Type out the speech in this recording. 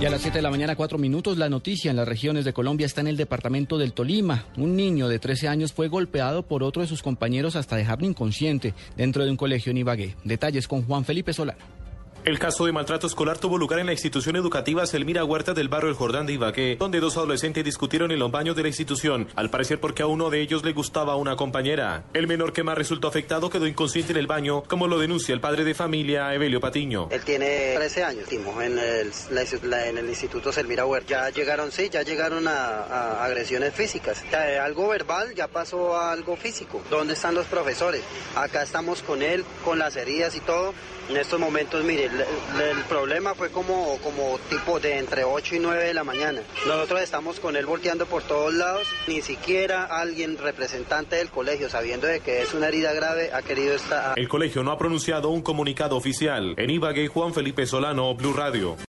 Y a las 7 de la mañana, 4 minutos, la noticia en las regiones de Colombia está en el departamento del Tolima. Un niño de 13 años fue golpeado por otro de sus compañeros hasta dejarlo inconsciente dentro de un colegio en Ibagué. Detalles con Juan Felipe Solano. El caso de maltrato escolar tuvo lugar en la institución educativa Selmira Huerta del barrio El Jordán de Ibagué, donde dos adolescentes discutieron en los baños de la institución, al parecer porque a uno de ellos le gustaba una compañera. El menor que más resultó afectado quedó inconsciente en el baño, como lo denuncia el padre de familia, Evelio Patiño. Él tiene 13 años, en el, la, en el instituto Selmira Huerta. Ya llegaron, sí, ya llegaron a, agresiones físicas. Ya, algo verbal ya pasó a algo físico. ¿Dónde están los profesores? Acá estamos con él, con las heridas y todo. En estos momentos, mire, el, el, problema fue como, como tipo de entre 8 y 9 de la mañana. Nosotros estamos con él volteando por todos lados. Ni siquiera alguien representante del colegio, sabiendo de que es una herida grave, ha querido estar... El colegio no ha pronunciado un comunicado oficial. En Ibagué, Juan Felipe Solano, Blue Radio.